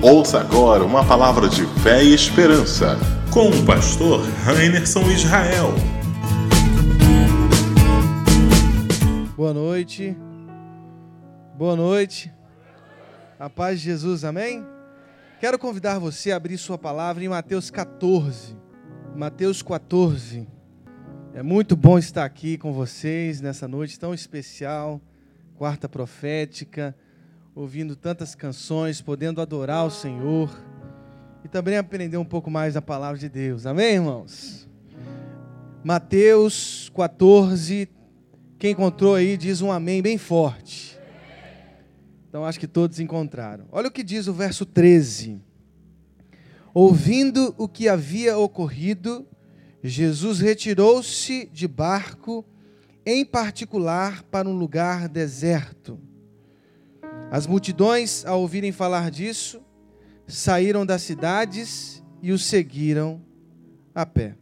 Ouça agora uma palavra de fé e esperança com o pastor Rainerson Israel. Boa noite. Boa noite. A paz de Jesus, amém? Quero convidar você a abrir sua palavra em Mateus 14. Mateus 14. É muito bom estar aqui com vocês nessa noite tão especial, quarta profética ouvindo tantas canções, podendo adorar o Senhor e também aprender um pouco mais da palavra de Deus. Amém, irmãos? Mateus 14, quem encontrou aí diz um amém bem forte. Então acho que todos encontraram. Olha o que diz o verso 13. Ouvindo o que havia ocorrido, Jesus retirou-se de barco, em particular para um lugar deserto as multidões, ao ouvirem falar disso, saíram das cidades e o seguiram a pé.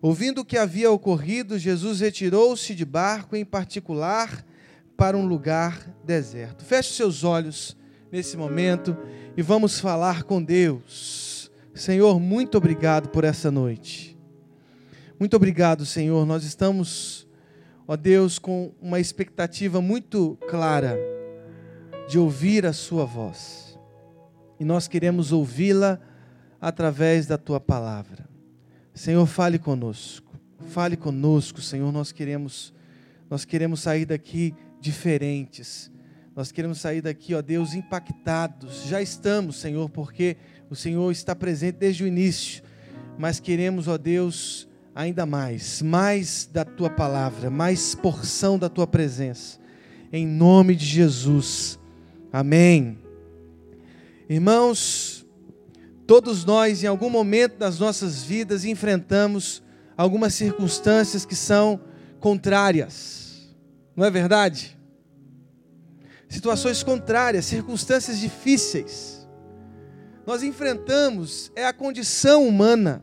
Ouvindo o que havia ocorrido, Jesus retirou-se de barco, em particular, para um lugar deserto. Feche seus olhos nesse momento e vamos falar com Deus. Senhor, muito obrigado por essa noite. Muito obrigado, Senhor. Nós estamos, ó Deus, com uma expectativa muito clara de ouvir a Sua voz. E nós queremos ouvi-la através da Tua palavra. Senhor, fale conosco. Fale conosco, Senhor. Nós queremos, nós queremos sair daqui diferentes. Nós queremos sair daqui, ó Deus, impactados. Já estamos, Senhor, porque o Senhor está presente desde o início. Mas queremos, ó Deus, ainda mais, mais da tua palavra, mais porção da tua presença. Em nome de Jesus. Amém. Irmãos, todos nós, em algum momento das nossas vidas, enfrentamos algumas circunstâncias que são contrárias, não é verdade? Situações contrárias, circunstâncias difíceis. Nós enfrentamos, é a condição humana.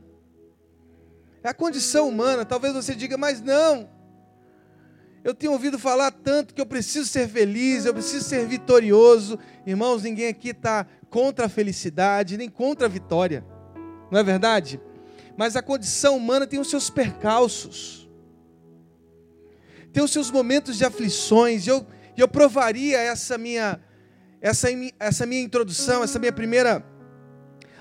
É a condição humana. Talvez você diga, mas não, eu tenho ouvido falar tanto que eu preciso ser feliz, eu preciso ser vitorioso. Irmãos, ninguém aqui está contra a felicidade, nem contra a vitória. Não é verdade? Mas a condição humana tem os seus percalços, tem os seus momentos de aflições. E eu, eu provaria essa minha, essa, essa minha introdução, essa minha primeira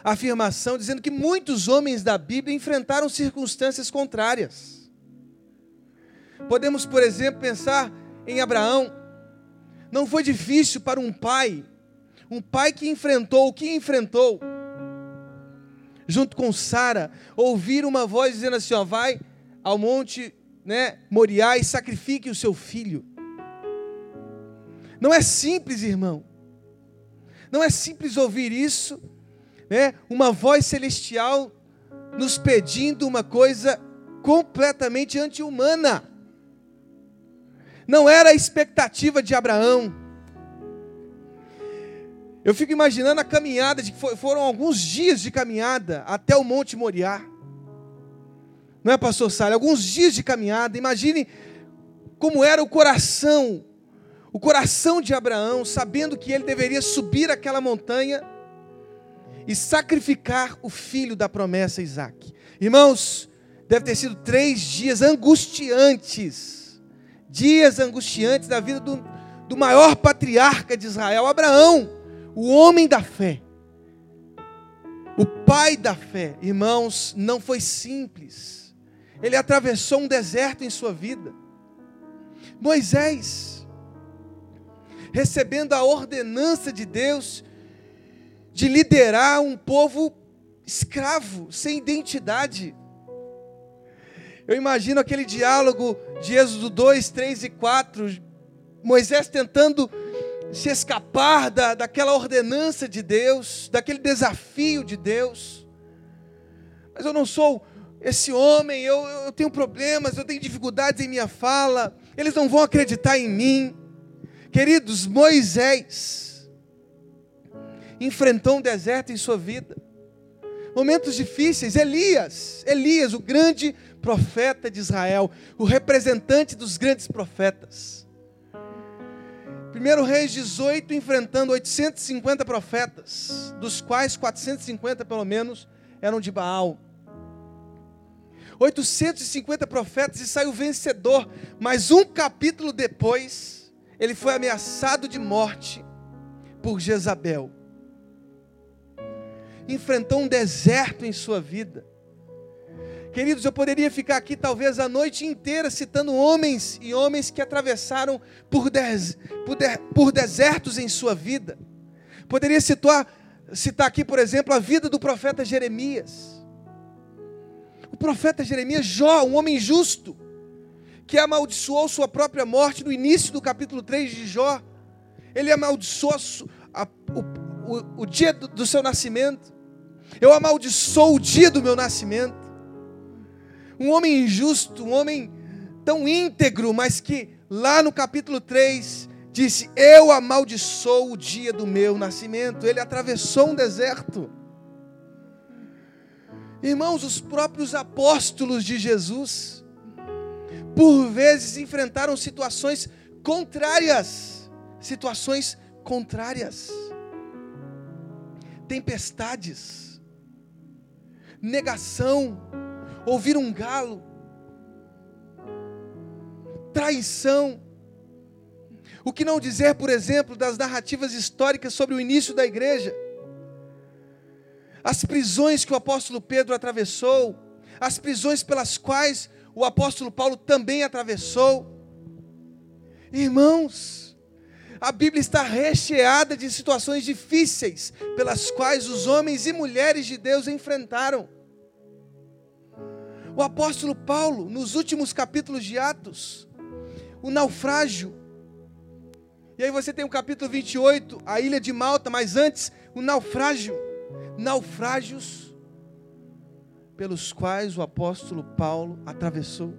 afirmação, dizendo que muitos homens da Bíblia enfrentaram circunstâncias contrárias. Podemos, por exemplo, pensar em Abraão. Não foi difícil para um pai, um pai que enfrentou o que enfrentou, junto com Sara, ouvir uma voz dizendo assim: ó, vai ao monte né, Moriá e sacrifique o seu filho. Não é simples, irmão. Não é simples ouvir isso, né? Uma voz celestial nos pedindo uma coisa completamente anti-humana. Não era a expectativa de Abraão. Eu fico imaginando a caminhada, de, foram alguns dias de caminhada até o Monte Moriá. Não é, pastor Sara? Alguns dias de caminhada. Imagine como era o coração, o coração de Abraão, sabendo que ele deveria subir aquela montanha e sacrificar o filho da promessa Isaac. Irmãos, deve ter sido três dias angustiantes dias angustiantes da vida do, do maior patriarca de Israel, Abraão, o homem da fé, o pai da fé. Irmãos, não foi simples. Ele atravessou um deserto em sua vida. Moisés, recebendo a ordenança de Deus de liderar um povo escravo, sem identidade. Eu imagino aquele diálogo de Êxodo 2, 3 e 4, Moisés tentando se escapar da, daquela ordenança de Deus, daquele desafio de Deus. Mas eu não sou esse homem, eu, eu tenho problemas, eu tenho dificuldades em minha fala, eles não vão acreditar em mim. Queridos, Moisés enfrentou um deserto em sua vida, momentos difíceis. Elias, Elias, o grande profeta de Israel, o representante dos grandes profetas. 1 Reis 18 enfrentando 850 profetas, dos quais 450 pelo menos eram de Baal. 850 profetas e saiu vencedor, mas um capítulo depois, ele foi ameaçado de morte por Jezabel. Enfrentou um deserto em sua vida. Queridos, eu poderia ficar aqui talvez a noite inteira citando homens e homens que atravessaram por, des, por, de, por desertos em sua vida. Poderia citar, citar aqui, por exemplo, a vida do profeta Jeremias. O profeta Jeremias, Jó, um homem justo, que amaldiçoou sua própria morte no início do capítulo 3 de Jó. Ele amaldiçoou a, o, o, o, dia do, do seu nascimento. Eu amaldiçoo o dia do meu nascimento um homem injusto, um homem tão íntegro, mas que lá no capítulo 3 disse: Eu amaldiçoo o dia do meu nascimento. Ele atravessou um deserto. Irmãos, os próprios apóstolos de Jesus, por vezes enfrentaram situações contrárias, situações contrárias, tempestades, negação, ouvir um galo, traição. O que não dizer, por exemplo, das narrativas históricas sobre o início da igreja? As prisões que o apóstolo Pedro atravessou, as prisões pelas quais o apóstolo Paulo também atravessou. Irmãos, a Bíblia está recheada de situações difíceis pelas quais os homens e mulheres de Deus enfrentaram. O apóstolo Paulo, nos últimos capítulos de Atos, o naufrágio. E aí você tem o capítulo 28, a ilha de Malta, mas antes, o naufrágio. Naufrágios pelos quais o apóstolo Paulo atravessou.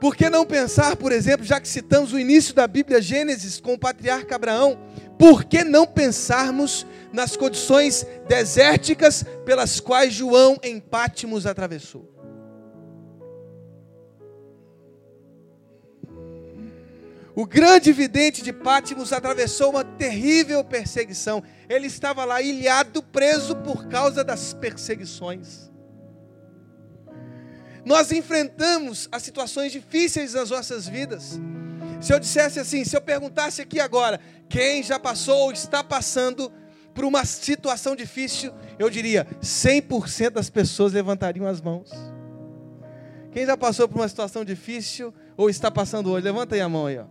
Por que não pensar, por exemplo, já que citamos o início da Bíblia, Gênesis, com o patriarca Abraão, por que não pensarmos nas condições desérticas pelas quais João em Pátimos atravessou? O grande vidente de Pátimos atravessou uma terrível perseguição. Ele estava lá ilhado, preso por causa das perseguições. Nós enfrentamos as situações difíceis das nossas vidas. Se eu dissesse assim, se eu perguntasse aqui agora, quem já passou ou está passando por uma situação difícil, eu diria 100% das pessoas levantariam as mãos. Quem já passou por uma situação difícil ou está passando hoje, levanta aí a mão aí, ó.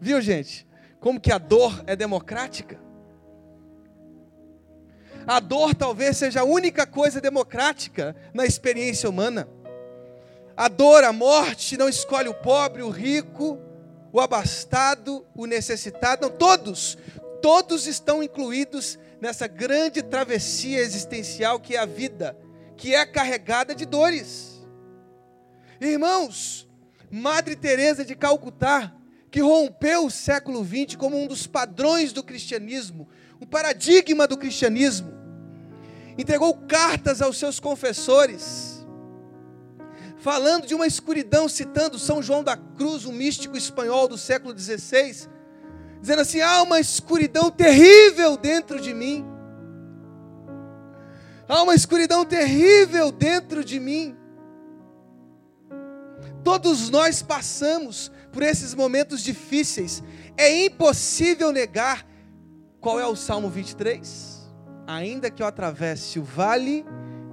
Viu, gente? Como que a dor é democrática? A dor talvez seja a única coisa democrática na experiência humana. A dor, a morte, não escolhe o pobre, o rico, o abastado, o necessitado, não, todos, todos estão incluídos nessa grande travessia existencial que é a vida, que é carregada de dores. Irmãos, Madre Teresa de Calcutá, que rompeu o século XX como um dos padrões do cristianismo, um paradigma do cristianismo, entregou cartas aos seus confessores, falando de uma escuridão, citando São João da Cruz, um místico espanhol do século XVI, dizendo assim: há uma escuridão terrível dentro de mim. Há uma escuridão terrível dentro de mim. Todos nós passamos por esses momentos difíceis. É impossível negar qual é o Salmo 23? Ainda que eu atravesse o vale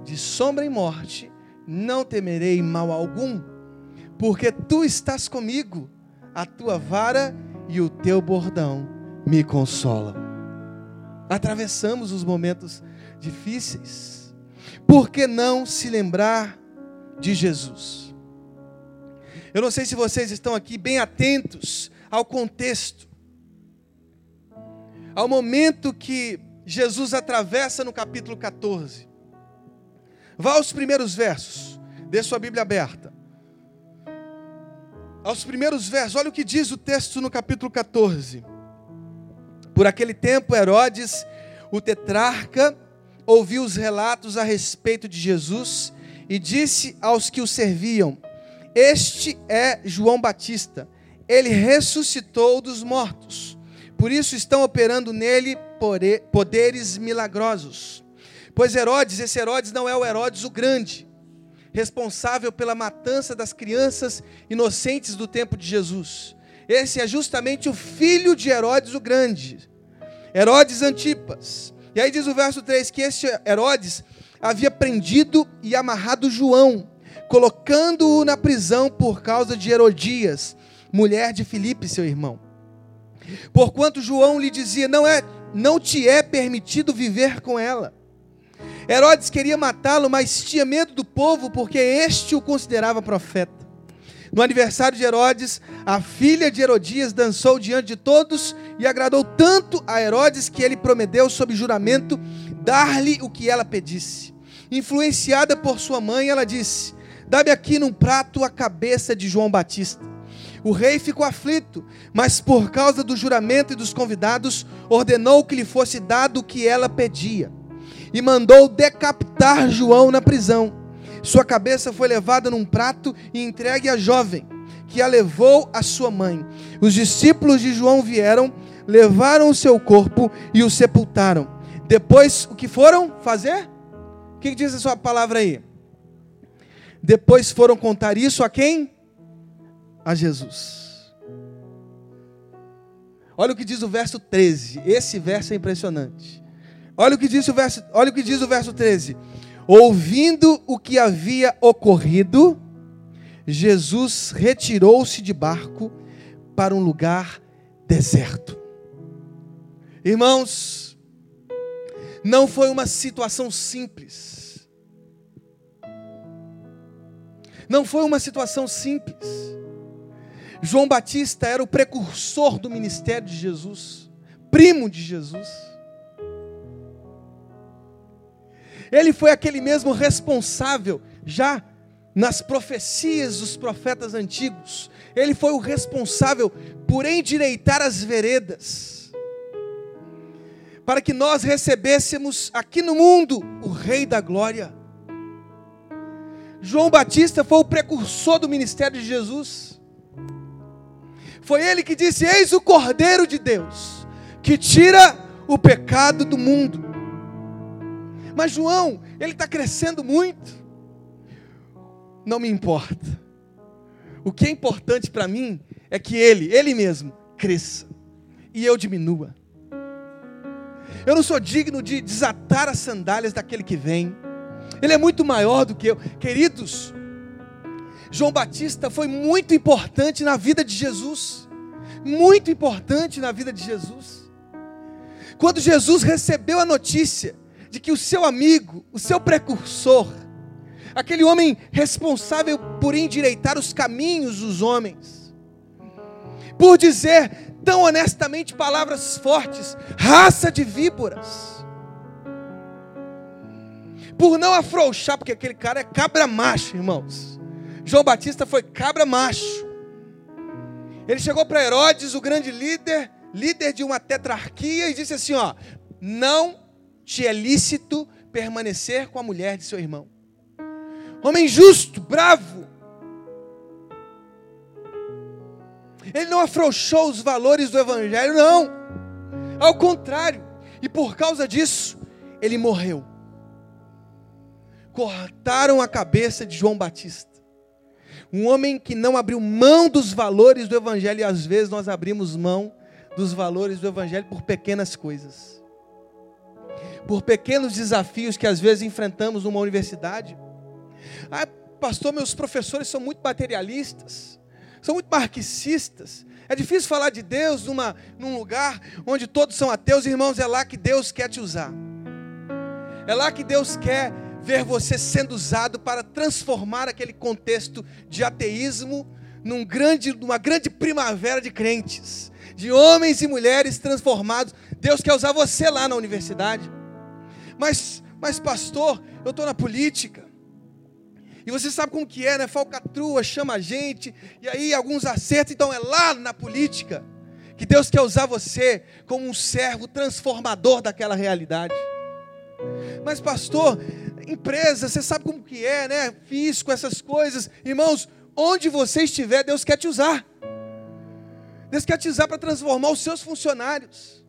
de sombra e morte, não temerei mal algum, porque tu estás comigo, a tua vara e o teu bordão me consolam. Atravessamos os momentos difíceis, por que não se lembrar de Jesus? Eu não sei se vocês estão aqui bem atentos ao contexto, ao momento que Jesus atravessa no capítulo 14. Vá aos primeiros versos. Dê sua Bíblia aberta. Aos primeiros versos, olha o que diz o texto no capítulo 14. Por aquele tempo, Herodes, o tetrarca, ouviu os relatos a respeito de Jesus e disse aos que o serviam: Este é João Batista. ele ressuscitou dos mortos. Por isso estão operando nele poderes milagrosos. Pois Herodes, esse Herodes não é o Herodes o Grande, responsável pela matança das crianças inocentes do tempo de Jesus. Esse é justamente o filho de Herodes o Grande, Herodes Antipas. E aí diz o verso 3 que este Herodes havia prendido e amarrado João, colocando-o na prisão por causa de Herodias, mulher de Filipe, seu irmão. Porquanto João lhe dizia: Não é, não te é permitido viver com ela. Herodes queria matá-lo, mas tinha medo do povo, porque este o considerava profeta. No aniversário de Herodes, a filha de Herodias dançou diante de todos e agradou tanto a Herodes que ele prometeu, sob juramento, dar-lhe o que ela pedisse. Influenciada por sua mãe, ela disse: Dá-me aqui num prato a cabeça de João Batista. O rei ficou aflito, mas por causa do juramento e dos convidados, ordenou que lhe fosse dado o que ela pedia. E mandou decapitar João na prisão. Sua cabeça foi levada num prato e entregue à jovem, que a levou à sua mãe. Os discípulos de João vieram, levaram o seu corpo e o sepultaram. Depois, o que foram fazer? O que diz a sua palavra aí? Depois foram contar isso a quem? a Jesus. Olha o que diz o verso 13. Esse verso é impressionante. Olha o que diz o verso, olha o que diz o verso 13. Ouvindo o que havia ocorrido, Jesus retirou-se de barco para um lugar deserto. Irmãos, não foi uma situação simples. Não foi uma situação simples. João Batista era o precursor do ministério de Jesus, primo de Jesus. Ele foi aquele mesmo responsável, já nas profecias dos profetas antigos, ele foi o responsável por endireitar as veredas, para que nós recebêssemos aqui no mundo o Rei da Glória. João Batista foi o precursor do ministério de Jesus. Foi ele que disse: Eis o Cordeiro de Deus, que tira o pecado do mundo. Mas João, ele está crescendo muito. Não me importa. O que é importante para mim é que ele, ele mesmo, cresça e eu diminua. Eu não sou digno de desatar as sandálias daquele que vem. Ele é muito maior do que eu. Queridos, João Batista foi muito importante na vida de Jesus, muito importante na vida de Jesus. Quando Jesus recebeu a notícia de que o seu amigo, o seu precursor, aquele homem responsável por endireitar os caminhos dos homens, por dizer tão honestamente palavras fortes, raça de víboras, por não afrouxar, porque aquele cara é cabra macho, irmãos. João Batista foi cabra macho. Ele chegou para Herodes, o grande líder, líder de uma tetrarquia, e disse assim: Ó, não te é lícito permanecer com a mulher de seu irmão. Homem justo, bravo. Ele não afrouxou os valores do Evangelho, não. Ao contrário, e por causa disso, ele morreu. Cortaram a cabeça de João Batista. Um homem que não abriu mão dos valores do Evangelho, e às vezes nós abrimos mão dos valores do Evangelho por pequenas coisas, por pequenos desafios que às vezes enfrentamos numa universidade. Ah, pastor, meus professores são muito materialistas, são muito marxistas. É difícil falar de Deus numa, num lugar onde todos são ateus, irmãos, é lá que Deus quer te usar. É lá que Deus quer ver você sendo usado para transformar aquele contexto de ateísmo num grande, numa grande primavera de crentes, de homens e mulheres transformados. Deus quer usar você lá na universidade. Mas, mas pastor, eu estou na política. E você sabe como que é, né? Falcatrua chama a gente, e aí alguns acertos, então é lá na política que Deus quer usar você como um servo transformador daquela realidade. Mas pastor, empresa, você sabe como que é, né? Fisco, essas coisas. Irmãos, onde você estiver, Deus quer te usar. Deus quer te usar para transformar os seus funcionários.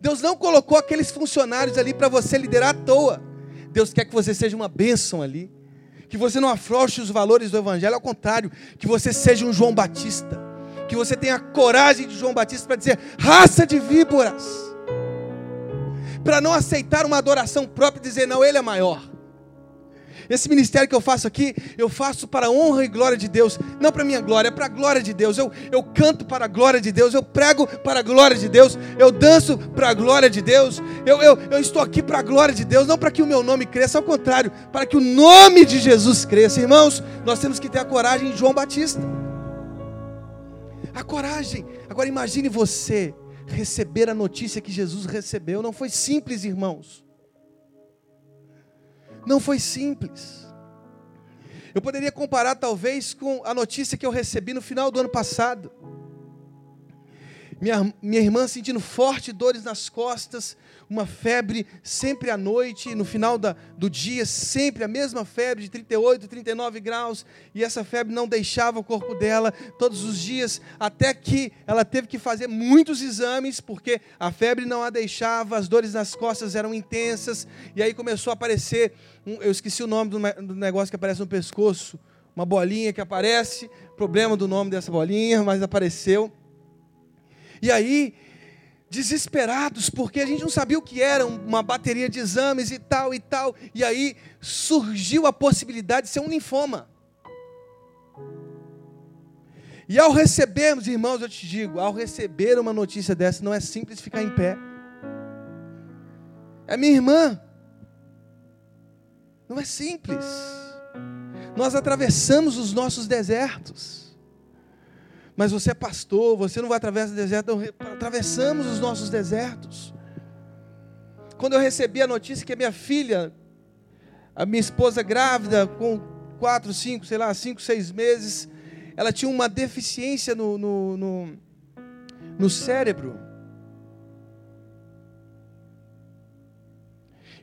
Deus não colocou aqueles funcionários ali para você liderar à toa. Deus quer que você seja uma bênção ali. Que você não afrouxe os valores do Evangelho, ao contrário, que você seja um João Batista. Que você tenha a coragem de João Batista para dizer: raça de víboras. Para não aceitar uma adoração própria e dizer: não, ele é maior. Esse ministério que eu faço aqui, eu faço para a honra e glória de Deus, não para a minha glória, é para a glória de Deus. Eu, eu canto para a glória de Deus, eu prego para a glória de Deus, eu danço para a glória de Deus, eu, eu, eu estou aqui para a glória de Deus, não para que o meu nome cresça, ao contrário, para que o nome de Jesus cresça. Irmãos, nós temos que ter a coragem de João Batista. A coragem. Agora imagine você receber a notícia que Jesus recebeu. Não foi simples, irmãos. Não foi simples. Eu poderia comparar talvez com a notícia que eu recebi no final do ano passado. Minha, minha irmã sentindo fortes dores nas costas, uma febre sempre à noite, no final da, do dia, sempre a mesma febre de 38, 39 graus, e essa febre não deixava o corpo dela todos os dias, até que ela teve que fazer muitos exames, porque a febre não a deixava, as dores nas costas eram intensas, e aí começou a aparecer, um, eu esqueci o nome do, do negócio que aparece no pescoço, uma bolinha que aparece, problema do nome dessa bolinha, mas apareceu. E aí, desesperados, porque a gente não sabia o que era uma bateria de exames e tal e tal. E aí surgiu a possibilidade de ser um linfoma. E ao recebermos, irmãos, eu te digo, ao receber uma notícia dessa, não é simples ficar em pé. É minha irmã. Não é simples. Nós atravessamos os nossos desertos. Mas você é pastor, você não vai através do deserto, então atravessamos os nossos desertos. Quando eu recebi a notícia que a minha filha, a minha esposa grávida, com quatro, cinco, sei lá, cinco, seis meses, ela tinha uma deficiência no, no, no, no cérebro.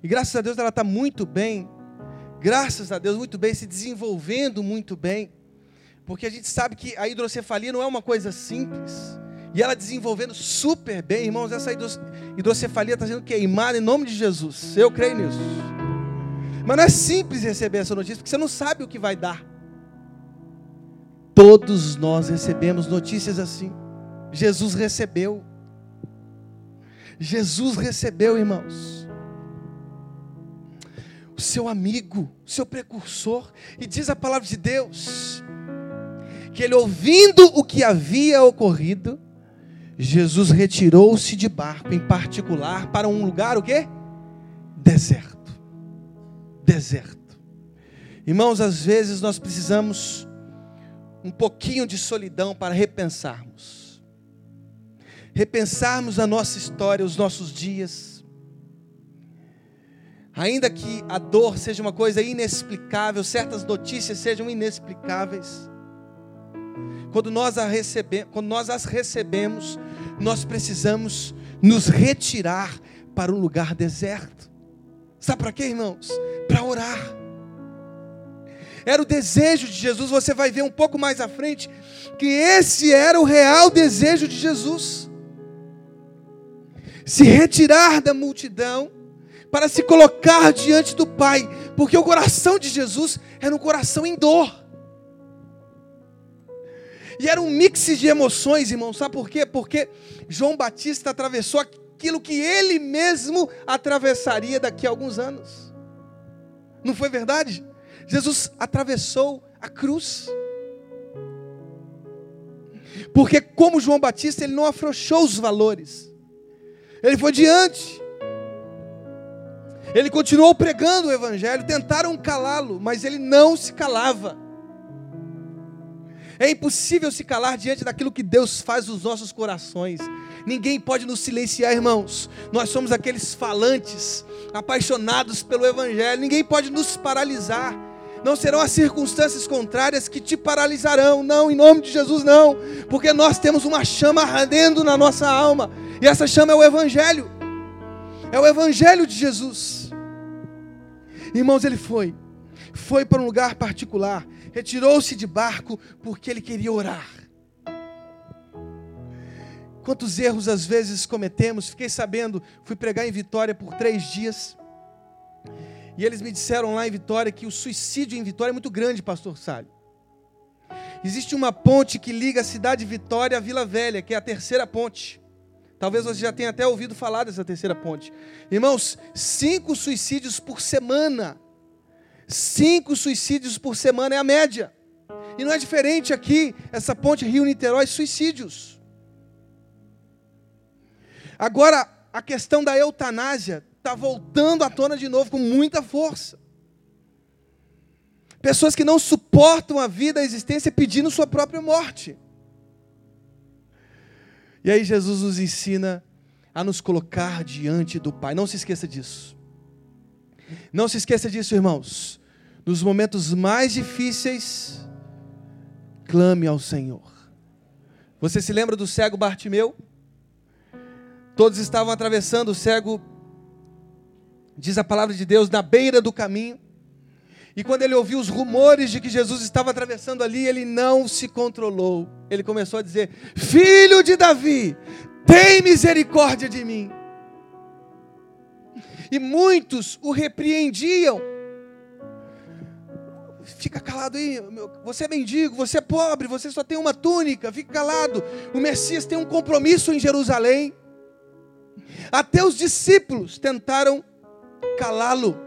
E graças a Deus ela está muito bem. Graças a Deus, muito bem, se desenvolvendo muito bem. Porque a gente sabe que a hidrocefalia não é uma coisa simples. E ela desenvolvendo super bem, irmãos, essa hidrocefalia está sendo queimada em nome de Jesus. Eu creio nisso. Mas não é simples receber essa notícia, porque você não sabe o que vai dar. Todos nós recebemos notícias assim. Jesus recebeu. Jesus recebeu, irmãos. O seu amigo, o seu precursor. E diz a palavra de Deus que ele ouvindo o que havia ocorrido, Jesus retirou-se de barco, em particular, para um lugar o quê? Deserto. Deserto. Irmãos, às vezes nós precisamos um pouquinho de solidão para repensarmos. Repensarmos a nossa história, os nossos dias. Ainda que a dor seja uma coisa inexplicável, certas notícias sejam inexplicáveis, quando nós, a recebe, quando nós as recebemos, nós precisamos nos retirar para um lugar deserto. Sabe para quê, irmãos? Para orar. Era o desejo de Jesus, você vai ver um pouco mais à frente, que esse era o real desejo de Jesus. Se retirar da multidão, para se colocar diante do Pai, porque o coração de Jesus era um coração em dor. E era um mix de emoções, irmão. Sabe por quê? Porque João Batista atravessou aquilo que ele mesmo atravessaria daqui a alguns anos. Não foi verdade? Jesus atravessou a cruz. Porque, como João Batista, ele não afrouxou os valores, ele foi diante. Ele continuou pregando o Evangelho, tentaram calá-lo, mas ele não se calava. É impossível se calar diante daquilo que Deus faz nos nossos corações. Ninguém pode nos silenciar, irmãos. Nós somos aqueles falantes, apaixonados pelo Evangelho. Ninguém pode nos paralisar. Não serão as circunstâncias contrárias que te paralisarão. Não, em nome de Jesus, não. Porque nós temos uma chama ardendo na nossa alma. E essa chama é o Evangelho. É o Evangelho de Jesus. Irmãos, ele foi. Foi para um lugar particular retirou-se de barco porque ele queria orar. Quantos erros às vezes cometemos? Fiquei sabendo, fui pregar em Vitória por três dias. E eles me disseram lá em Vitória que o suicídio em Vitória é muito grande, pastor Salho. Existe uma ponte que liga a cidade de Vitória à Vila Velha, que é a terceira ponte. Talvez você já tenha até ouvido falar dessa terceira ponte. Irmãos, cinco suicídios por semana. Cinco suicídios por semana é a média. E não é diferente aqui, essa ponte Rio-Niterói, suicídios. Agora, a questão da eutanásia está voltando à tona de novo com muita força. Pessoas que não suportam a vida, a existência, pedindo sua própria morte. E aí Jesus nos ensina a nos colocar diante do Pai. Não se esqueça disso. Não se esqueça disso, irmãos. Nos momentos mais difíceis, clame ao Senhor. Você se lembra do cego Bartimeu? Todos estavam atravessando o cego, diz a palavra de Deus, na beira do caminho. E quando ele ouviu os rumores de que Jesus estava atravessando ali, ele não se controlou. Ele começou a dizer: Filho de Davi, tem misericórdia de mim. E muitos o repreendiam. Fica calado aí, você é mendigo, você é pobre, você só tem uma túnica, fica calado. O Messias tem um compromisso em Jerusalém. Até os discípulos tentaram calá-lo.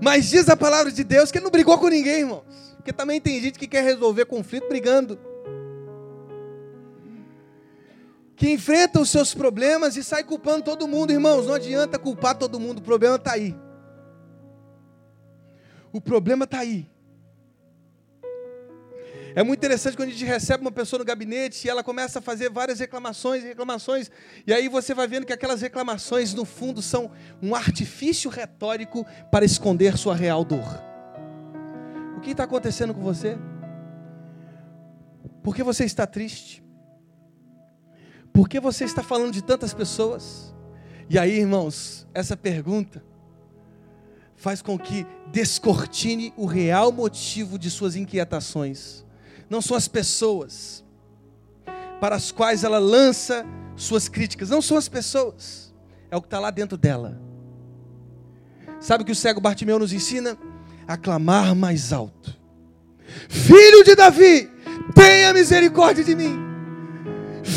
Mas diz a palavra de Deus que ele não brigou com ninguém, irmãos. Porque também tem gente que quer resolver conflito brigando. Que enfrenta os seus problemas e sai culpando todo mundo, irmãos. Não adianta culpar todo mundo, o problema está aí. O problema está aí. É muito interessante quando a gente recebe uma pessoa no gabinete e ela começa a fazer várias reclamações reclamações, e aí você vai vendo que aquelas reclamações, no fundo, são um artifício retórico para esconder sua real dor. O que está acontecendo com você? Por que você está triste? Por que você está falando de tantas pessoas? E aí, irmãos, essa pergunta faz com que descortine o real motivo de suas inquietações não são as pessoas para as quais ela lança suas críticas, não são as pessoas, é o que está lá dentro dela. Sabe o que o cego Bartimeu nos ensina? A clamar mais alto: Filho de Davi, tenha misericórdia de mim.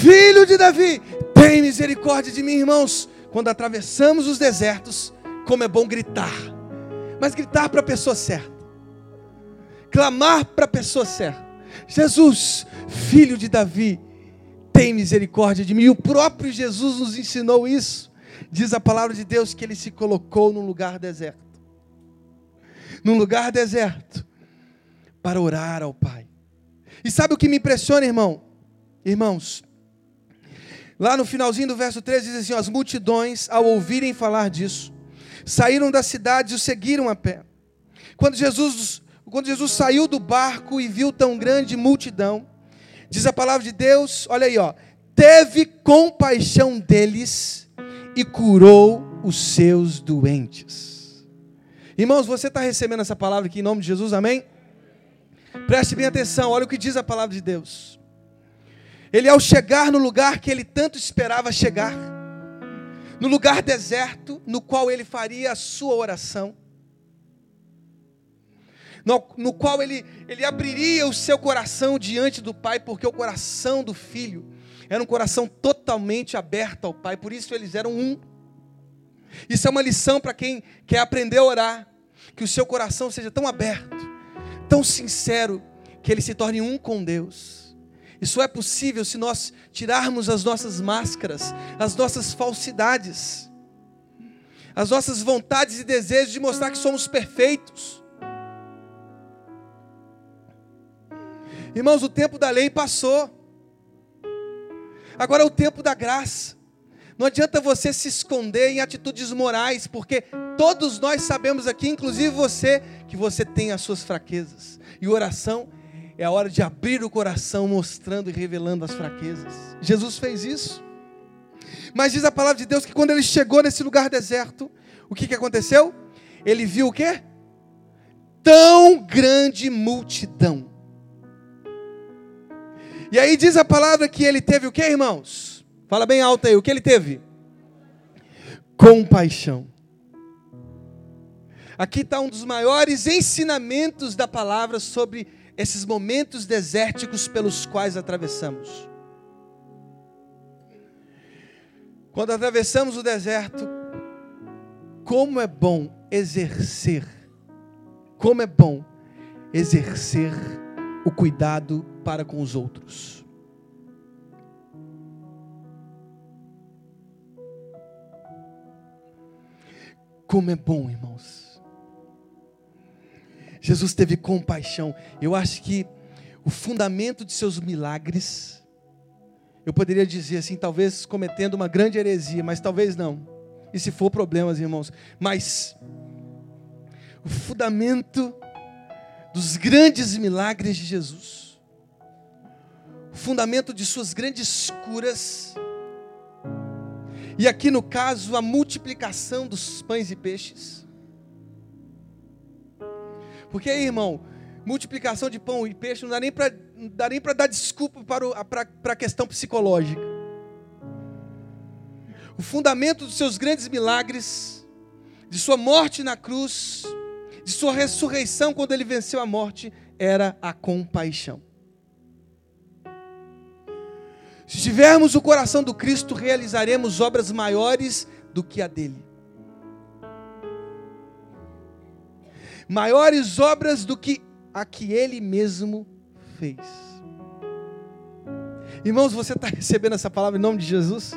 Filho de Davi, tenha misericórdia de mim, irmãos. Quando atravessamos os desertos, como é bom gritar, mas gritar para a pessoa certa, clamar para a pessoa certa. Jesus, filho de Davi, tem misericórdia de mim. O próprio Jesus nos ensinou isso. Diz a palavra de Deus que ele se colocou num lugar deserto. Num lugar deserto para orar ao Pai. E sabe o que me impressiona, irmão? Irmãos, lá no finalzinho do verso 13 diz assim: As multidões, ao ouvirem falar disso, saíram da cidade e o seguiram a pé. Quando Jesus quando Jesus saiu do barco e viu tão grande multidão, diz a palavra de Deus, olha aí, ó, teve compaixão deles e curou os seus doentes. Irmãos, você está recebendo essa palavra aqui em nome de Jesus, amém? Preste bem atenção, olha o que diz a palavra de Deus. Ele, ao chegar no lugar que ele tanto esperava chegar, no lugar deserto, no qual ele faria a sua oração, no, no qual ele, ele abriria o seu coração diante do Pai, porque o coração do filho era um coração totalmente aberto ao Pai, por isso eles eram um. Isso é uma lição para quem quer aprender a orar, que o seu coração seja tão aberto, tão sincero, que ele se torne um com Deus. Isso é possível se nós tirarmos as nossas máscaras, as nossas falsidades, as nossas vontades e desejos de mostrar que somos perfeitos. Irmãos, o tempo da lei passou. Agora é o tempo da graça. Não adianta você se esconder em atitudes morais, porque todos nós sabemos aqui, inclusive você, que você tem as suas fraquezas. E oração é a hora de abrir o coração, mostrando e revelando as fraquezas. Jesus fez isso. Mas diz a palavra de Deus que quando ele chegou nesse lugar deserto, o que, que aconteceu? Ele viu o quê? Tão grande multidão E aí diz a palavra que ele teve o que, irmãos? Fala bem alto aí, o que ele teve? Compaixão. Aqui está um dos maiores ensinamentos da palavra sobre esses momentos desérticos pelos quais atravessamos. Quando atravessamos o deserto, como é bom exercer, como é bom exercer o cuidado para com os outros. Como é bom, irmãos. Jesus teve compaixão. Eu acho que o fundamento de seus milagres, eu poderia dizer assim, talvez cometendo uma grande heresia, mas talvez não. E se for problemas, irmãos, mas o fundamento dos grandes milagres de Jesus, o fundamento de suas grandes curas, e aqui no caso, a multiplicação dos pães e peixes. Porque aí, irmão, multiplicação de pão e peixe não dá nem para dar desculpa para, a questão psicológica. O fundamento dos seus grandes milagres, de sua morte na cruz, de sua ressurreição quando ele venceu a morte, era a compaixão. Se tivermos o coração do Cristo, realizaremos obras maiores do que a dele. Maiores obras do que a que ele mesmo fez. Irmãos, você está recebendo essa palavra em nome de Jesus?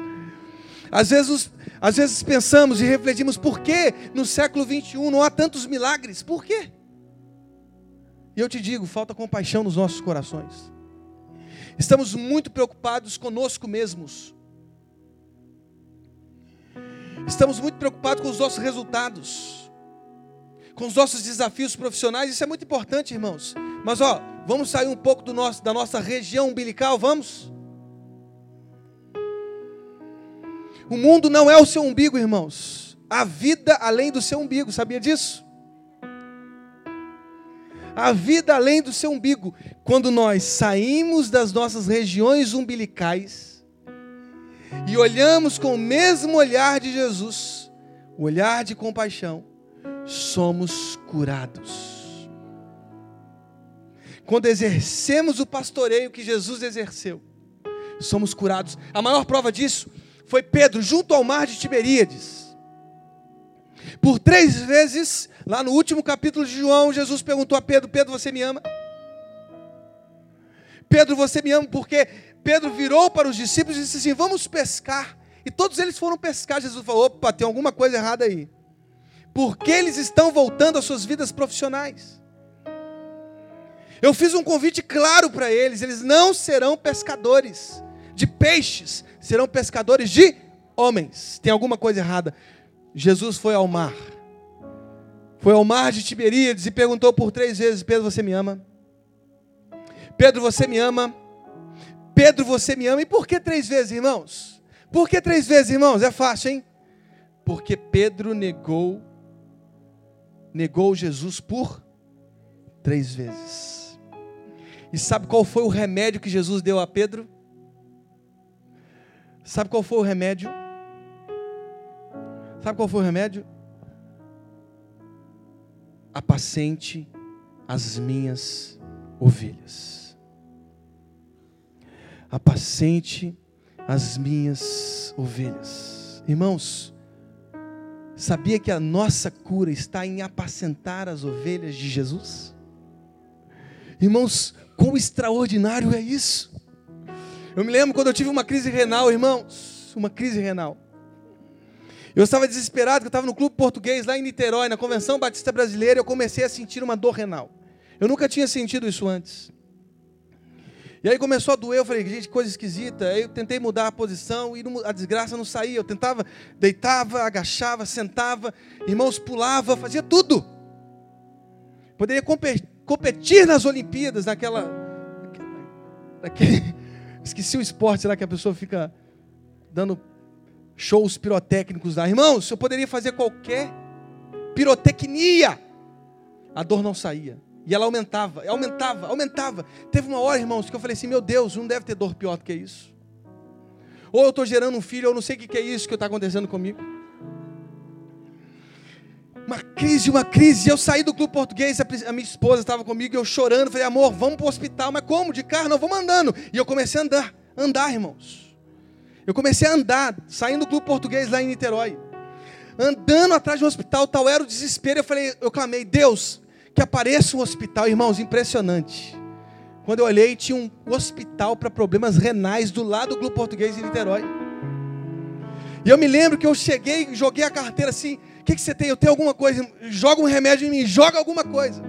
Às vezes, às vezes pensamos e refletimos por que no século 21 não há tantos milagres? Por quê? E eu te digo, falta compaixão nos nossos corações. Estamos muito preocupados conosco mesmos. Estamos muito preocupados com os nossos resultados, com os nossos desafios profissionais. Isso é muito importante, irmãos. Mas ó, vamos sair um pouco do nosso, da nossa região umbilical, vamos? O mundo não é o seu umbigo, irmãos. A vida além do seu umbigo, sabia disso? A vida além do seu umbigo. Quando nós saímos das nossas regiões umbilicais e olhamos com o mesmo olhar de Jesus, o olhar de compaixão, somos curados. Quando exercemos o pastoreio que Jesus exerceu, somos curados. A maior prova disso foi Pedro junto ao mar de Tiberíades. Por três vezes, lá no último capítulo de João, Jesus perguntou a Pedro: Pedro, você me ama? Pedro, você me ama? Porque Pedro virou para os discípulos e disse assim: Vamos pescar. E todos eles foram pescar. Jesus falou: Opa, tem alguma coisa errada aí. Porque eles estão voltando às suas vidas profissionais. Eu fiz um convite claro para eles: eles não serão pescadores de peixes, serão pescadores de homens. Tem alguma coisa errada. Jesus foi ao mar. Foi ao mar de Tiberíades e perguntou por três vezes: Pedro, você me ama? Pedro, você me ama? Pedro, você me ama? E por que três vezes, irmãos? Por que três vezes, irmãos? É fácil, hein? Porque Pedro negou, negou Jesus por três vezes. E sabe qual foi o remédio que Jesus deu a Pedro? Sabe qual foi o remédio? Sabe qual foi o remédio? Apacente as minhas ovelhas. Apacente as minhas ovelhas. Irmãos, sabia que a nossa cura está em apacentar as ovelhas de Jesus? Irmãos, quão extraordinário é isso! Eu me lembro quando eu tive uma crise renal, irmãos, uma crise renal. Eu estava desesperado, eu estava no clube português lá em Niterói, na Convenção Batista Brasileira, eu comecei a sentir uma dor renal. Eu nunca tinha sentido isso antes. E aí começou a doer, eu falei, gente, coisa esquisita. Aí eu tentei mudar a posição e a desgraça não saía. Eu tentava, deitava, agachava, sentava, irmãos, pulava, fazia tudo. Poderia competir nas Olimpíadas, naquela, naquele, Esqueci o esporte lá que a pessoa fica dando shows pirotécnicos lá. Irmãos, eu poderia fazer qualquer pirotecnia. A dor não saía. E ela aumentava, aumentava, aumentava. Teve uma hora, irmãos, que eu falei assim: meu Deus, não deve ter dor pior do que isso. Ou eu estou gerando um filho, ou não sei o que é isso que está acontecendo comigo. Uma crise, uma crise. Eu saí do clube português, a minha esposa estava comigo, eu chorando. Falei, amor, vamos para o hospital. Mas como? De carro? Não, vamos andando. E eu comecei a andar, andar, irmãos. Eu comecei a andar, saindo do clube português lá em Niterói. Andando atrás de um hospital, tal era o desespero. Eu falei, eu clamei, Deus, que apareça um hospital, irmãos, impressionante. Quando eu olhei, tinha um hospital para problemas renais do lado do Clube Português em Niterói. E eu me lembro que eu cheguei, joguei a carteira assim: o que, que você tem? Eu tenho alguma coisa, joga um remédio em mim, joga alguma coisa.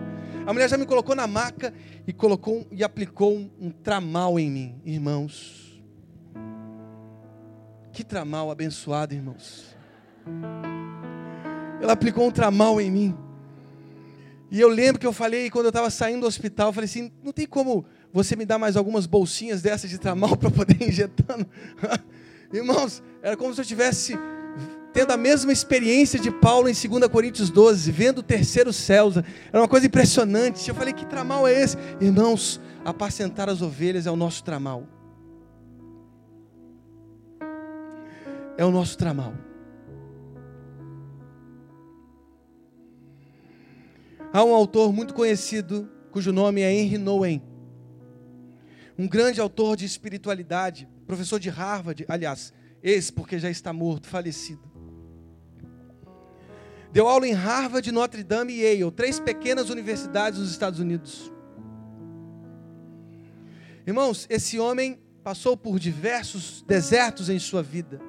A mulher já me colocou na maca e colocou e aplicou um, um tramal em mim, irmãos. Que tramal abençoado, irmãos. Ela aplicou um tramal em mim. E eu lembro que eu falei, quando eu estava saindo do hospital, eu falei assim: não tem como você me dar mais algumas bolsinhas dessas de tramal para poder injetando? Irmãos, era como se eu tivesse tendo a mesma experiência de Paulo em 2 Coríntios 12, vendo o terceiro céu. Era uma coisa impressionante. Eu falei: que tramal é esse? Irmãos, apacentar as ovelhas é o nosso tramal. É o nosso tramal. Há um autor muito conhecido, cujo nome é Henry Nouwen. Um grande autor de espiritualidade, professor de Harvard, aliás, esse porque já está morto, falecido. Deu aula em Harvard, Notre Dame e Yale, três pequenas universidades nos Estados Unidos. Irmãos, esse homem passou por diversos desertos em sua vida.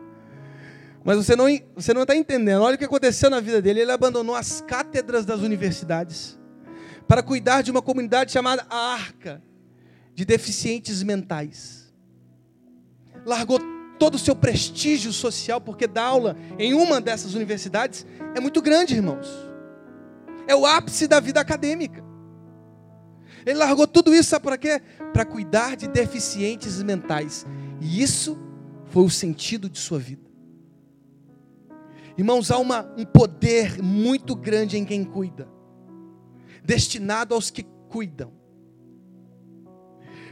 Mas você não você não está entendendo. Olha o que aconteceu na vida dele. Ele abandonou as cátedras das universidades para cuidar de uma comunidade chamada a Arca de deficientes mentais. Largou todo o seu prestígio social porque dar aula em uma dessas universidades é muito grande, irmãos. É o ápice da vida acadêmica. Ele largou tudo isso, sabe para quê? Para cuidar de deficientes mentais. E isso foi o sentido de sua vida. Irmãos, há uma, um poder muito grande em quem cuida, destinado aos que cuidam.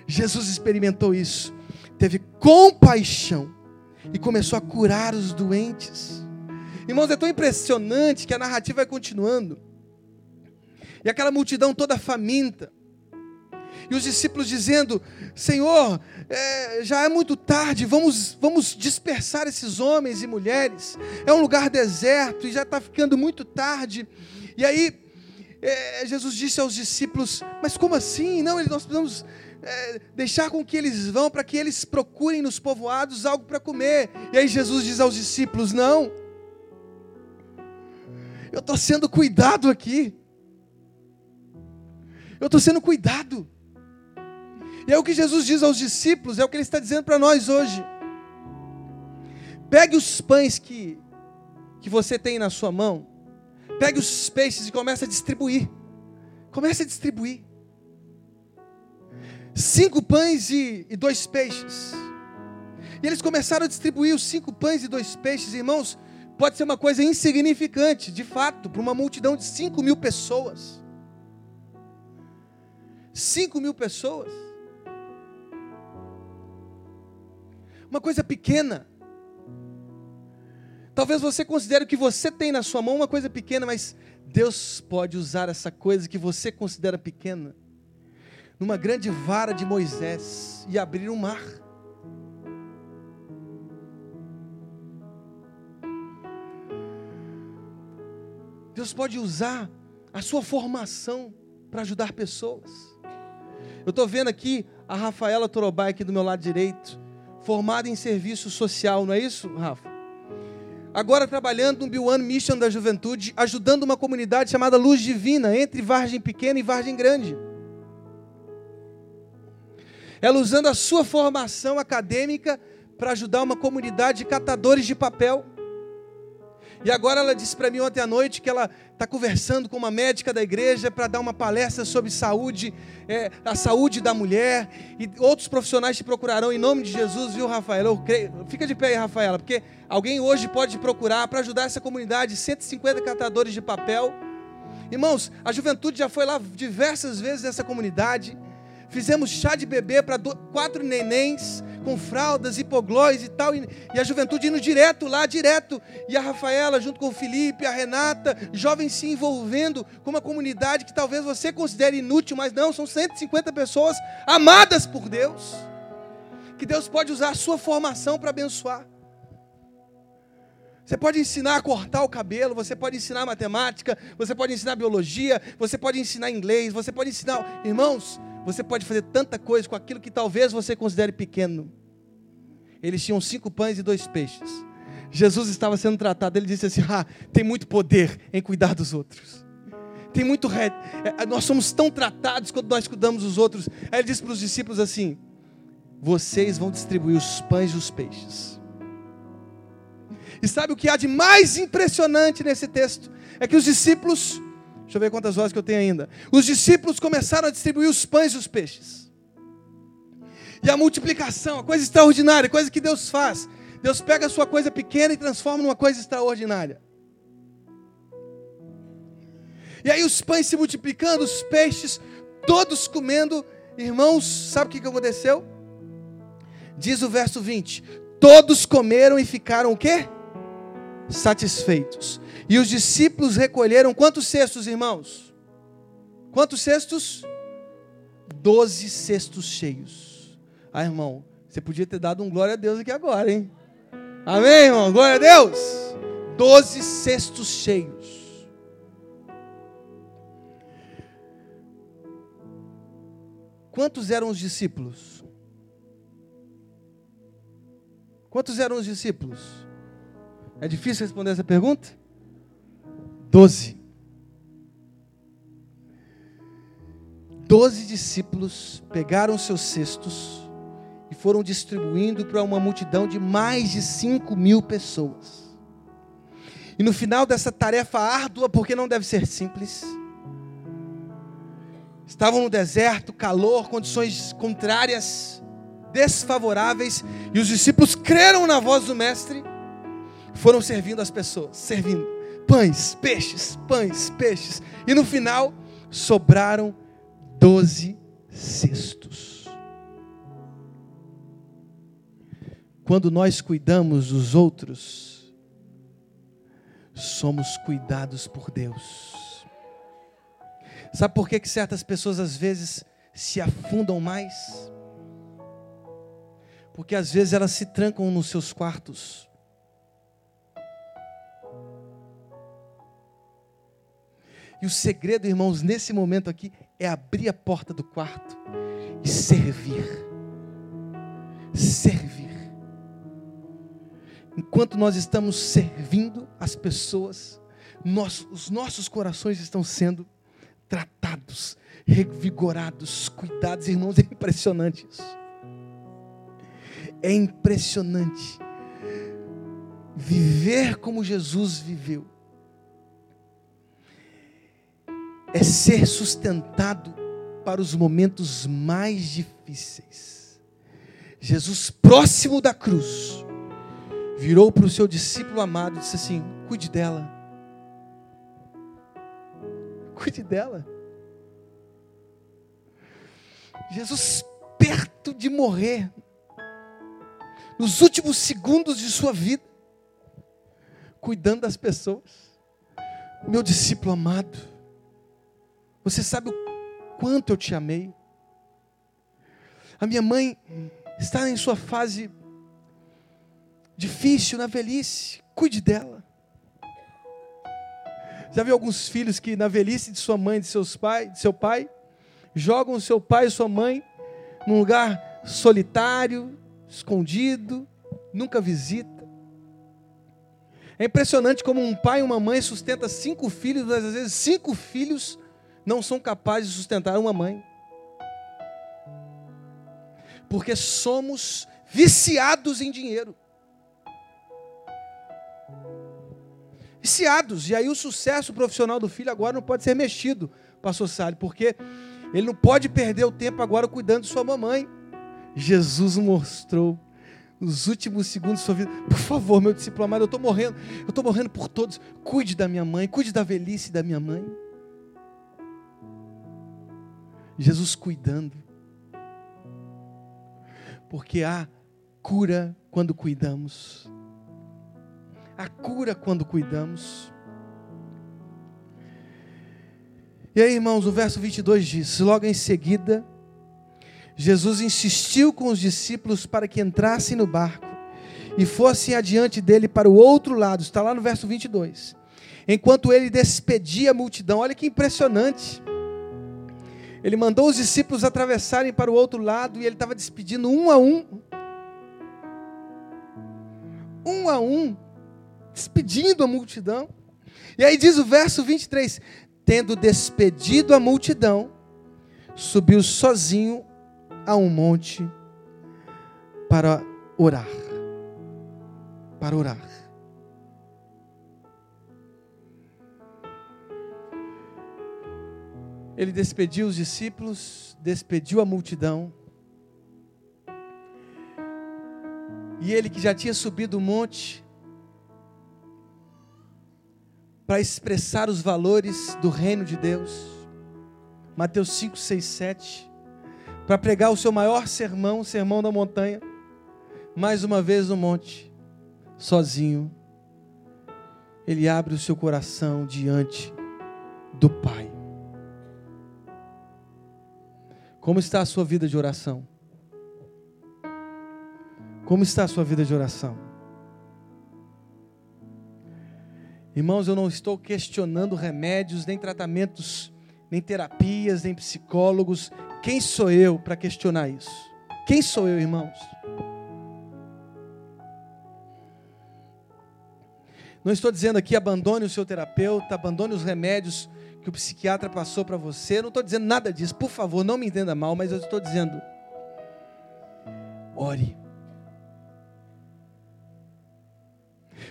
Jesus experimentou isso, teve compaixão e começou a curar os doentes. Irmãos, é tão impressionante que a narrativa vai continuando. E aquela multidão toda faminta, e os discípulos dizendo: Senhor, é, já é muito tarde, vamos, vamos dispersar esses homens e mulheres. É um lugar deserto e já está ficando muito tarde. E aí, é, Jesus disse aos discípulos: Mas como assim? Não, nós precisamos é, deixar com que eles vão para que eles procurem nos povoados algo para comer. E aí, Jesus diz aos discípulos: Não, eu estou sendo cuidado aqui. Eu estou sendo cuidado. E é o que Jesus diz aos discípulos, é o que ele está dizendo para nós hoje. Pegue os pães que, que você tem na sua mão, pegue os peixes e comece a distribuir. Comece a distribuir. Cinco pães e, e dois peixes. E eles começaram a distribuir os cinco pães e dois peixes, irmãos. Pode ser uma coisa insignificante, de fato, para uma multidão de cinco mil pessoas. Cinco mil pessoas. Uma coisa pequena. Talvez você considere o que você tem na sua mão uma coisa pequena, mas Deus pode usar essa coisa que você considera pequena numa grande vara de Moisés e abrir um mar. Deus pode usar a sua formação para ajudar pessoas. Eu estou vendo aqui a Rafaela Torobay aqui do meu lado direito formado em serviço social, não é isso, Rafa? Agora trabalhando no Biwan Mission da Juventude, ajudando uma comunidade chamada Luz Divina, entre Vargem Pequena e Vargem Grande. Ela usando a sua formação acadêmica para ajudar uma comunidade de catadores de papel. E agora ela disse para mim ontem à noite que ela está conversando com uma médica da igreja para dar uma palestra sobre saúde, é, a saúde da mulher. E outros profissionais te procurarão em nome de Jesus, viu, Rafaela? Eu creio, fica de pé aí, Rafaela, porque alguém hoje pode procurar para ajudar essa comunidade, 150 catadores de papel. Irmãos, a juventude já foi lá diversas vezes nessa comunidade. Fizemos chá de bebê para quatro nenéns com fraldas, hipoglós e tal. E, e, a juventude indo direto lá, direto. E a Rafaela, junto com o Felipe, a Renata, jovens se envolvendo com uma comunidade que talvez você considere inútil, mas não, são 150 pessoas amadas por Deus. Que Deus pode usar a sua formação para abençoar. Você pode ensinar a cortar o cabelo, você pode ensinar matemática, você pode ensinar biologia, você pode ensinar inglês, você pode ensinar. Irmãos, você pode fazer tanta coisa com aquilo que talvez você considere pequeno. Eles tinham cinco pães e dois peixes. Jesus estava sendo tratado, ele disse assim: Ah, tem muito poder em cuidar dos outros. Tem muito. Re... É, nós somos tão tratados quando nós cuidamos dos outros. Aí ele disse para os discípulos assim: Vocês vão distribuir os pães e os peixes. E sabe o que há de mais impressionante nesse texto? É que os discípulos, deixa eu ver quantas horas que eu tenho ainda. Os discípulos começaram a distribuir os pães e os peixes. E a multiplicação, a coisa extraordinária, coisa que Deus faz. Deus pega a sua coisa pequena e transforma numa coisa extraordinária. E aí os pães se multiplicando, os peixes, todos comendo. Irmãos, sabe o que aconteceu? Diz o verso 20: Todos comeram e ficaram o quê? Satisfeitos. E os discípulos recolheram quantos cestos, irmãos? Quantos cestos? Doze cestos cheios. Ah, irmão, você podia ter dado um glória a Deus aqui agora, hein? Amém, irmão? Glória a Deus. Doze cestos cheios. Quantos eram os discípulos? Quantos eram os discípulos? É difícil responder essa pergunta? Doze. Doze discípulos pegaram seus cestos e foram distribuindo para uma multidão de mais de cinco mil pessoas. E no final dessa tarefa árdua, porque não deve ser simples, estavam no deserto, calor, condições contrárias, desfavoráveis, e os discípulos creram na voz do Mestre foram servindo as pessoas, servindo pães, peixes, pães, peixes, e no final sobraram doze cestos. Quando nós cuidamos dos outros, somos cuidados por Deus. Sabe por que, que certas pessoas às vezes se afundam mais? Porque às vezes elas se trancam nos seus quartos E o segredo, irmãos, nesse momento aqui, é abrir a porta do quarto e servir. Servir. Enquanto nós estamos servindo as pessoas, nós, os nossos corações estão sendo tratados, revigorados, cuidados. Irmãos, é impressionante isso. É impressionante viver como Jesus viveu é ser sustentado para os momentos mais difíceis. Jesus, próximo da cruz, virou para o seu discípulo amado e disse assim: Cuide dela. Cuide dela. Jesus, perto de morrer, nos últimos segundos de sua vida, cuidando das pessoas. Meu discípulo amado, você sabe o quanto eu te amei? A minha mãe está em sua fase difícil na velhice, cuide dela. Já viu alguns filhos que na velhice de sua mãe, de seus pais, de seu pai, jogam seu pai e sua mãe num lugar solitário, escondido, nunca visita. É impressionante como um pai e uma mãe sustenta cinco filhos, mas às vezes cinco filhos não são capazes de sustentar uma mãe. Porque somos viciados em dinheiro. Viciados. E aí o sucesso profissional do filho agora não pode ser mexido, pastor Sálio, porque ele não pode perder o tempo agora cuidando de sua mamãe. Jesus mostrou nos últimos segundos de sua vida. Por favor, meu discípulo amado, eu estou morrendo. Eu estou morrendo por todos. Cuide da minha mãe, cuide da velhice da minha mãe. Jesus cuidando. Porque há cura quando cuidamos. Há cura quando cuidamos. E aí, irmãos, o verso 22 diz: Logo em seguida, Jesus insistiu com os discípulos para que entrassem no barco e fossem adiante dele para o outro lado. Está lá no verso 22. Enquanto ele despedia a multidão, olha que impressionante. Ele mandou os discípulos atravessarem para o outro lado e ele estava despedindo um a um. Um a um, despedindo a multidão. E aí diz o verso 23: Tendo despedido a multidão, subiu sozinho a um monte para orar. Para orar. Ele despediu os discípulos, despediu a multidão. E ele que já tinha subido o monte para expressar os valores do reino de Deus. Mateus 5, 6, 7 para pregar o seu maior sermão, o sermão da montanha, mais uma vez no monte, sozinho. Ele abre o seu coração diante do Pai. Como está a sua vida de oração? Como está a sua vida de oração? Irmãos, eu não estou questionando remédios, nem tratamentos, nem terapias, nem psicólogos, quem sou eu para questionar isso? Quem sou eu, irmãos? Não estou dizendo aqui abandone o seu terapeuta, abandone os remédios que o psiquiatra passou para você. Não estou dizendo nada disso. Por favor, não me entenda mal, mas eu estou dizendo: ore.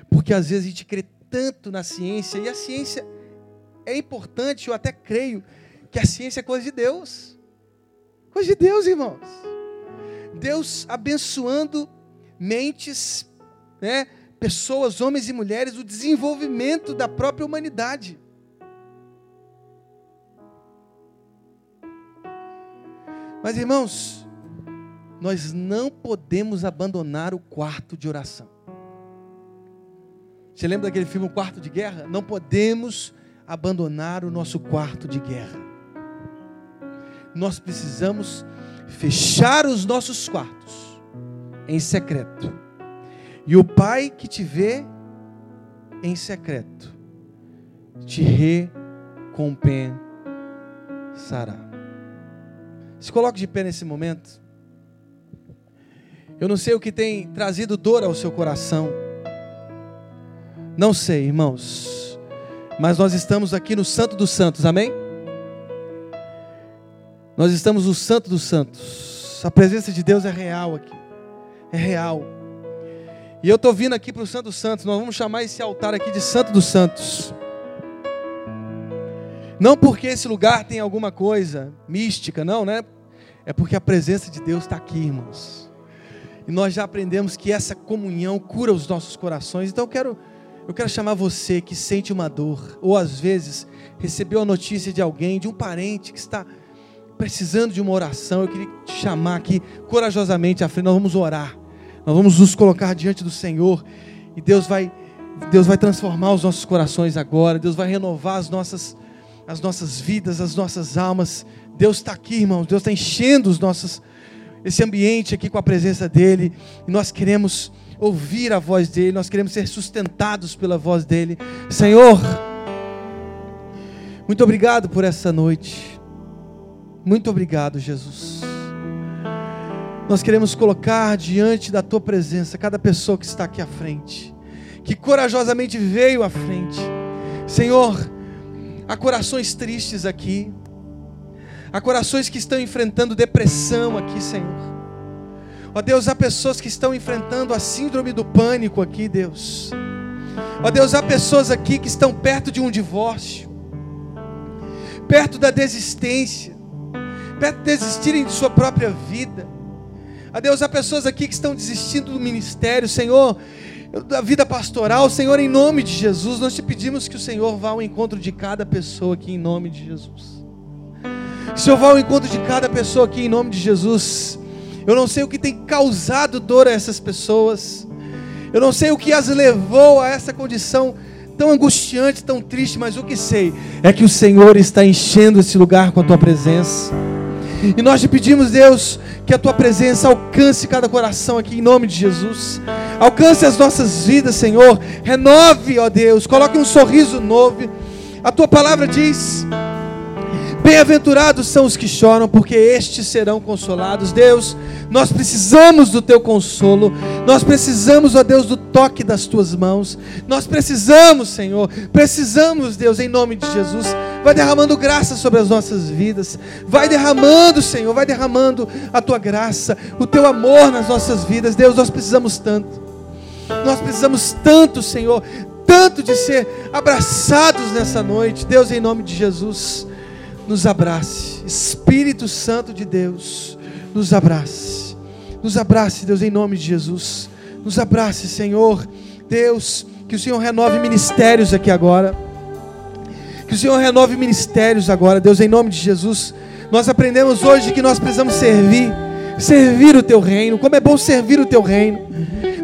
Porque às vezes a gente crê tanto na ciência, e a ciência é importante, eu até creio que a ciência é coisa de Deus. Coisa de Deus, irmãos. Deus abençoando mentes, né, pessoas, homens e mulheres, o desenvolvimento da própria humanidade. Mas, irmãos, nós não podemos abandonar o quarto de oração. Você lembra daquele filme O Quarto de Guerra? Não podemos abandonar o nosso quarto de guerra nós precisamos fechar os nossos quartos em secreto. E o Pai que te vê em secreto te recompensará. Se coloque de pé nesse momento. Eu não sei o que tem trazido dor ao seu coração. Não sei, irmãos. Mas nós estamos aqui no Santo dos Santos, amém? Nós estamos no Santo dos Santos. A presença de Deus é real aqui. É real. E eu estou vindo aqui para o Santo dos Santos. Nós vamos chamar esse altar aqui de Santo dos Santos. Não porque esse lugar tem alguma coisa mística, não, né? É porque a presença de Deus está aqui, irmãos. E nós já aprendemos que essa comunhão cura os nossos corações. Então eu quero, eu quero chamar você que sente uma dor, ou às vezes recebeu a notícia de alguém, de um parente que está precisando de uma oração, eu queria te chamar aqui corajosamente à frente. Nós vamos orar. Nós vamos nos colocar diante do Senhor e Deus vai Deus vai transformar os nossos corações agora. Deus vai renovar as nossas as nossas vidas, as nossas almas. Deus está aqui, irmãos. Deus está enchendo os nossos esse ambiente aqui com a presença dele. E nós queremos ouvir a voz dele. Nós queremos ser sustentados pela voz dele. Senhor, muito obrigado por essa noite. Muito obrigado, Jesus. Nós queremos colocar diante da tua presença cada pessoa que está aqui à frente, que corajosamente veio à frente. Senhor, há corações tristes aqui, há corações que estão enfrentando depressão aqui, Senhor. Ó Deus, há pessoas que estão enfrentando a síndrome do pânico aqui, Deus. Ó Deus, há pessoas aqui que estão perto de um divórcio, perto da desistência perto de desistirem de sua própria vida. A Deus, há pessoas aqui que estão desistindo do ministério, Senhor, da vida pastoral, Senhor, em nome de Jesus, nós te pedimos que o Senhor vá ao encontro de cada pessoa aqui em nome de Jesus. O Senhor vá ao encontro de cada pessoa aqui em nome de Jesus. Eu não sei o que tem causado dor a essas pessoas. Eu não sei o que as levou a essa condição tão angustiante, tão triste, mas o que sei é que o Senhor está enchendo esse lugar com a tua presença. E nós te pedimos, Deus, que a tua presença alcance cada coração aqui em nome de Jesus. Alcance as nossas vidas, Senhor. Renove, ó Deus. Coloque um sorriso novo. A tua palavra diz: Bem-aventurados são os que choram, porque estes serão consolados. Deus, nós precisamos do teu consolo, nós precisamos, ó Deus, do toque das tuas mãos. Nós precisamos, Senhor, precisamos, Deus, em nome de Jesus. Vai derramando graça sobre as nossas vidas, vai derramando, Senhor, vai derramando a tua graça, o teu amor nas nossas vidas. Deus, nós precisamos tanto, nós precisamos tanto, Senhor, tanto de ser abraçados nessa noite. Deus, em nome de Jesus nos abrace. Espírito Santo de Deus, nos abrace. Nos abrace, Deus, em nome de Jesus. Nos abrace, Senhor. Deus, que o Senhor renove ministérios aqui agora. Que o Senhor renove ministérios agora, Deus, em nome de Jesus. Nós aprendemos hoje que nós precisamos servir, servir o teu reino. Como é bom servir o teu reino.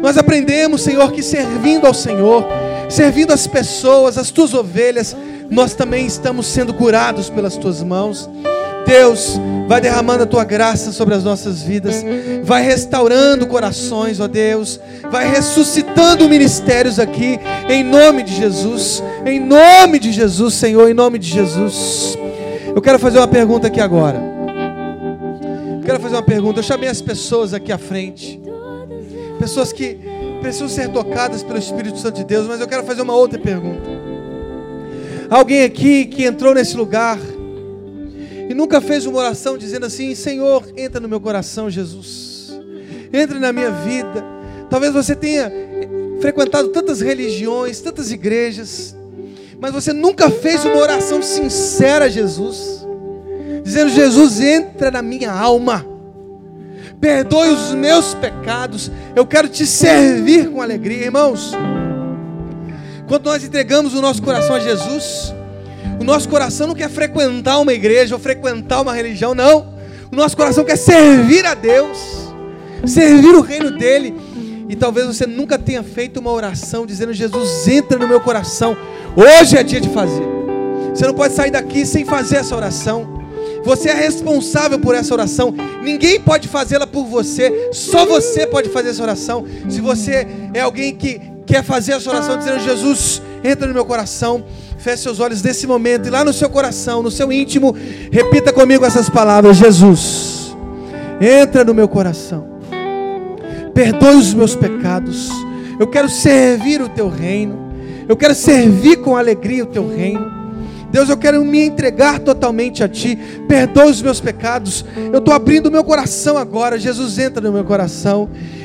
Nós aprendemos, Senhor, que servindo ao Senhor, servindo as pessoas, as tuas ovelhas, nós também estamos sendo curados pelas tuas mãos. Deus, vai derramando a tua graça sobre as nossas vidas, vai restaurando corações, ó Deus, vai ressuscitando ministérios aqui, em nome de Jesus, em nome de Jesus, Senhor, em nome de Jesus. Eu quero fazer uma pergunta aqui agora. Eu quero fazer uma pergunta. Eu chamei as pessoas aqui à frente, pessoas que precisam ser tocadas pelo Espírito Santo de Deus, mas eu quero fazer uma outra pergunta. Alguém aqui que entrou nesse lugar e nunca fez uma oração dizendo assim: Senhor, entra no meu coração, Jesus, entra na minha vida. Talvez você tenha frequentado tantas religiões, tantas igrejas, mas você nunca fez uma oração sincera a Jesus, dizendo: Jesus, entra na minha alma, perdoe os meus pecados, eu quero te servir com alegria, irmãos. Quando nós entregamos o nosso coração a Jesus, o nosso coração não quer frequentar uma igreja ou frequentar uma religião, não. O nosso coração quer servir a Deus, servir o reino dele. E talvez você nunca tenha feito uma oração dizendo: Jesus, entra no meu coração. Hoje é dia de fazer. Você não pode sair daqui sem fazer essa oração. Você é responsável por essa oração. Ninguém pode fazê-la por você. Só você pode fazer essa oração. Se você é alguém que quer fazer essa oração dizendo: Jesus, entra no meu coração. Feche seus olhos nesse momento e lá no seu coração, no seu íntimo, repita comigo essas palavras: Jesus, entra no meu coração. Perdoe os meus pecados. Eu quero servir o teu reino. Eu quero servir com alegria o teu reino. Deus, eu quero me entregar totalmente a Ti. Perdoe os meus pecados. Eu estou abrindo o meu coração agora. Jesus, entra no meu coração.